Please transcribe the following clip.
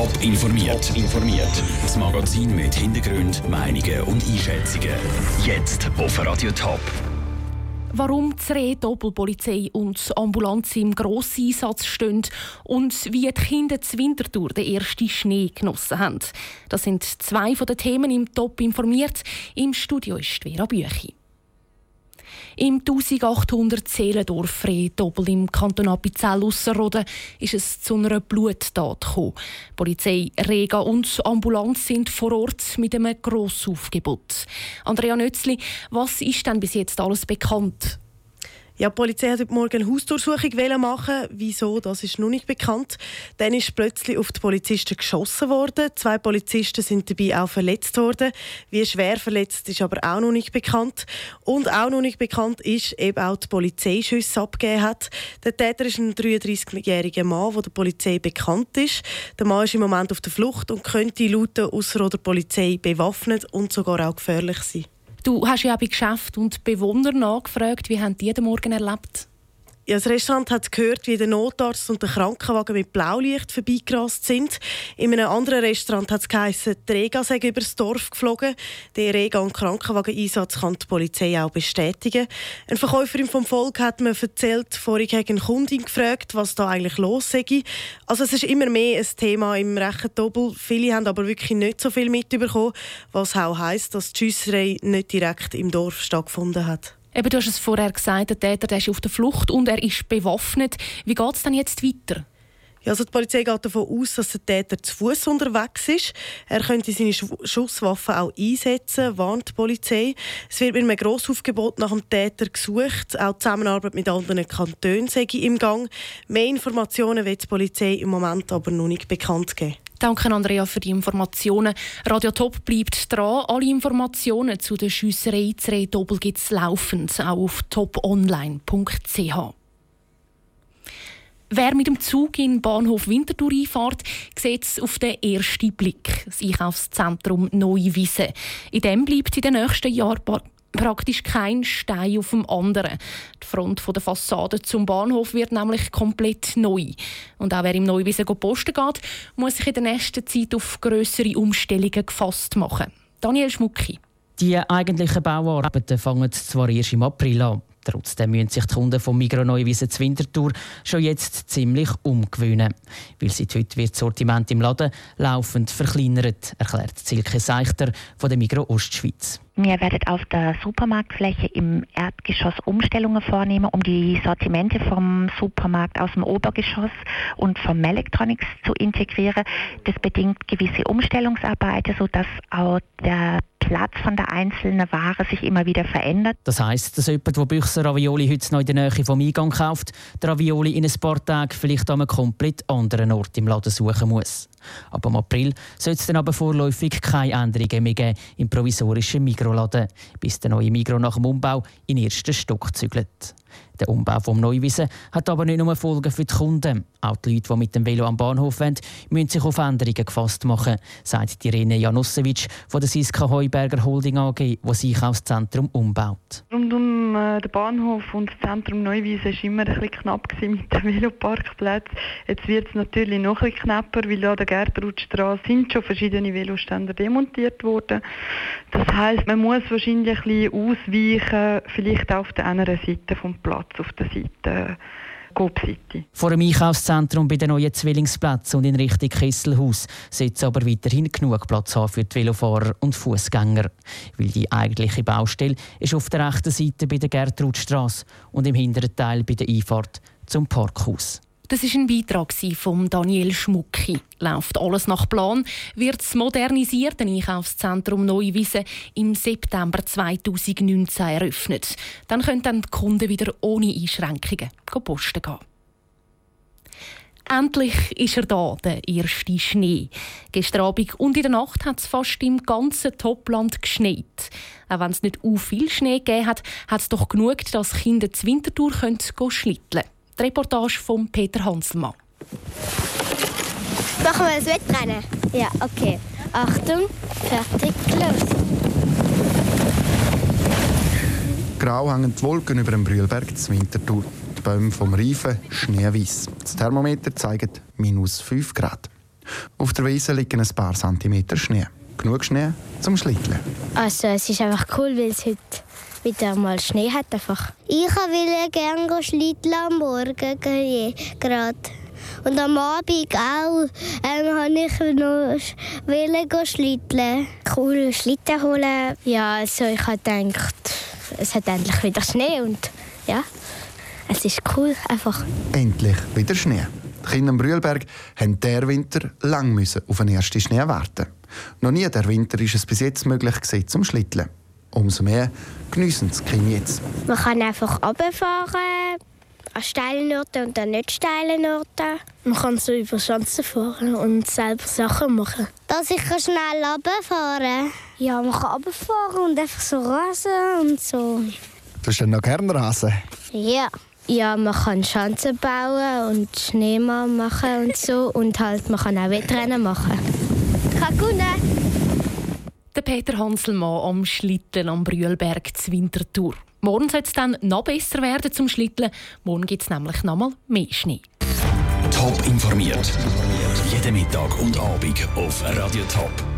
Top informiert. informiert. Das Magazin mit Hintergrund, Meinungen und Einschätzungen. Jetzt auf Radio Top. Warum die Doppelpolizei und Ambulanz im Grosseinsatz stehen und wie die Kinder zu Winterthur den ersten Schnee genossen haben. Das sind zwei von den Themen im Top informiert. Im Studio ist Vera Büchi. Im 1800 Seelendorf Doppel im Kanton Appenzell Ausserrhoden ist es zu einer Bluttat gekommen. Polizei, Rega und Ambulanz sind vor Ort mit einem Grossaufgebot. Andrea Nötzli, was ist denn bis jetzt alles bekannt? Ja, die Polizei hat heute Morgen eine Hausdurchsuchung machen. Wieso, das ist noch nicht bekannt. Dann ist plötzlich auf die Polizisten geschossen worden. Zwei Polizisten sind dabei auch verletzt worden. Wie schwer verletzt ist aber auch noch nicht bekannt. Und auch noch nicht bekannt ist, eben auch die Polizei Schüsse abgegeben hat. Der Täter ist ein 33-jähriger Mann, der der Polizei bekannt ist. Der Mann ist im Moment auf der Flucht und könnte laut der Polizei bewaffnet und sogar auch gefährlich sein. Du hast ja bei Geschäft und Bewohner nachgefragt, wie haben die den Morgen erlebt? Ja, das Restaurant hat gehört, wie der Notarzt und der Krankenwagen mit Blaulicht vorbeigerast sind. In einem anderen Restaurant hat es geheißen, die Rega sei über das Dorf geflogen. Der Rega- und Krankenwagen-Einsatz kann die Polizei auch bestätigen. Eine Verkäuferin vom Volk hat mir erzählt, vorhin hat eine Kundin gefragt, was da eigentlich los sei. Also es ist immer mehr ein Thema im Rechendoppel. Viele haben aber wirklich nicht so viel mitbekommen, was auch heisst, dass die Schiesserei nicht direkt im Dorf stattgefunden hat. Eben, du hast es vorher gesagt, der Täter der ist auf der Flucht und er ist bewaffnet. Wie geht es dann jetzt weiter? Ja, also die Polizei geht davon aus, dass der Täter zu Fuß unterwegs ist. Er könnte seine Schusswaffe auch einsetzen, warnt die Polizei. Es wird mit einem Grossaufgebot nach dem Täter gesucht. Auch die Zusammenarbeit mit anderen Kantonen sei im Gang. Mehr Informationen wird die Polizei im Moment aber noch nicht bekannt geben. Danke, Andrea, für die Informationen. Radio Top bleibt dran. Alle Informationen zu der Schiesserei zu Doppel gibt es laufend, auch auf toponline.ch. Wer mit dem Zug in Bahnhof Winterthur einfahrt, sieht es auf den ersten Blick. Das Einkaufszentrum Neuwiese. In dem bleibt in den nächsten Jahren praktisch kein Stein auf dem anderen. Die Front der Fassade zum Bahnhof wird nämlich komplett neu. Und auch wer im Neuwiesen posten geht, muss sich in der nächsten Zeit auf grössere Umstellungen gefasst machen. Daniel Schmucki. Die eigentlichen Bauarbeiten fangen zwar erst im April an. Trotzdem müssen sich die Kunden vom Migros Neuwiesen zu Winterthur schon jetzt ziemlich umgewöhnen. Weil seit heute wird das Sortiment im Laden laufend verkleinert, erklärt Silke Seichter von der Migros Ostschweiz. Wir werden auf der Supermarktfläche im Erdgeschoss Umstellungen vornehmen, um die Sortimente vom Supermarkt aus dem Obergeschoss und vom Electronics zu integrieren. Das bedingt gewisse Umstellungsarbeiten, sodass auch der Platz von der einzelnen Ware sich immer wieder verändert. Das heißt, dass jemand, der Büchser Ravioli heute noch in der Nähe vom Eingang kauft, die Ravioli in ein paar Tagen vielleicht an einem komplett anderen Ort im Laden suchen muss. Ab im April soll es dann aber vorläufig keine Änderungen mehr geben im provisorischen Mikroladen, bis der neue Mikro nach dem Umbau in den ersten Stock zügelt. Der Umbau vom Neuwiesen hat aber nicht nur Folgen für die Kunden. Auch die Leute, die mit dem Velo am Bahnhof wollen, müssen sich auf Änderungen gefasst machen, sagt Irene Janussewitsch von der Siska Heuberger Holding AG, die das Einkaufszentrum umbaut. Rund um äh, den Bahnhof und das Zentrum Neuwiesen war immer ein bisschen knapp mit dem Veloparkplätzen. Jetzt wird es natürlich noch bisschen knapper, weil an der Gertrudstraße sind schon verschiedene Veloständer demontiert worden. Das heisst, man muss wahrscheinlich ein bisschen ausweichen, vielleicht auf der anderen Seite vom Platz, auf der Seite Coop-Seite. Vor dem Einkaufszentrum bei den neuen Zwillingsplätzen und in Richtung Kesselhaus sollte aber weiterhin genug Platz haben für die Velofahrer und Fußgänger, weil die eigentliche Baustelle ist auf der rechten Seite bei der Gertrudstraße und im hinteren Teil bei der Einfahrt zum Parkhaus. Das ist ein Beitrag von Daniel Schmucki. Läuft alles nach Plan, wird das modernisierte Einkaufszentrum Neuwiesen im September 2019 eröffnet. Dann können dann die Kunden wieder ohne Einschränkungen posten gehen. Endlich ist er da, der erste Schnee. Gestern Abend und in der Nacht hat es fast im ganzen Topland geschneit. Auch wenn es nicht u viel Schnee gegeben hat, hat es doch genug, dass Kinder zur Wintertour schlitteln können. Die Reportage von Peter Hanselmann. Machen wir das Wettrennen? Ja, okay. Achtung, fertig, los. Grau hängen die Wolken über dem Brühlberg zur Winterthur. Die Bäume vom Reifen schneeweiß. Das Thermometer zeigt minus 5 Grad. Auf der Wiese liegen ein paar Zentimeter Schnee. Genug Schnee zum Schlitteln. Also es ist einfach cool, weil es heute wieder mal Schnee hat. Einfach. Ich will gerne schlitteln am Morgen gerade. Und am Abend auch ähm, habe ich noch will schlitteln. Cool Schlitten holen. Ja, also ich habe gedacht, es hat endlich wieder Schnee und ja, es ist cool einfach. Endlich wieder Schnee. Die Kinder im Brühlberg haben der Winter lang müssen auf den ersten Schnee warten. Noch nie der Winter ist es bis jetzt möglich gewesen, zum Schlitteln. Umso mehr geniessen die Kinder jetzt. Man kann einfach runterfahren, an steilen Orten und an nicht steilen Orten. Man kann so über Schanzen fahren und selber Sachen machen. Dass ich schnell runterfahren Ja, man kann runterfahren und einfach so rasen und so. Du hast dann noch gerne rasen? Ja. Ja, man kann Schanzen bauen und Schneemann machen und so. Und halt, man kann auch Wettrennen machen. Kakuna! Der Peter Hanselmann am Schlitten am Brühlberg zur Wintertour. Morgen soll es dann noch besser werden zum Schlitteln. Morgen gibt es nämlich noch mal mehr Schnee. Top informiert. Jeden Mittag und Abend auf Radio Top.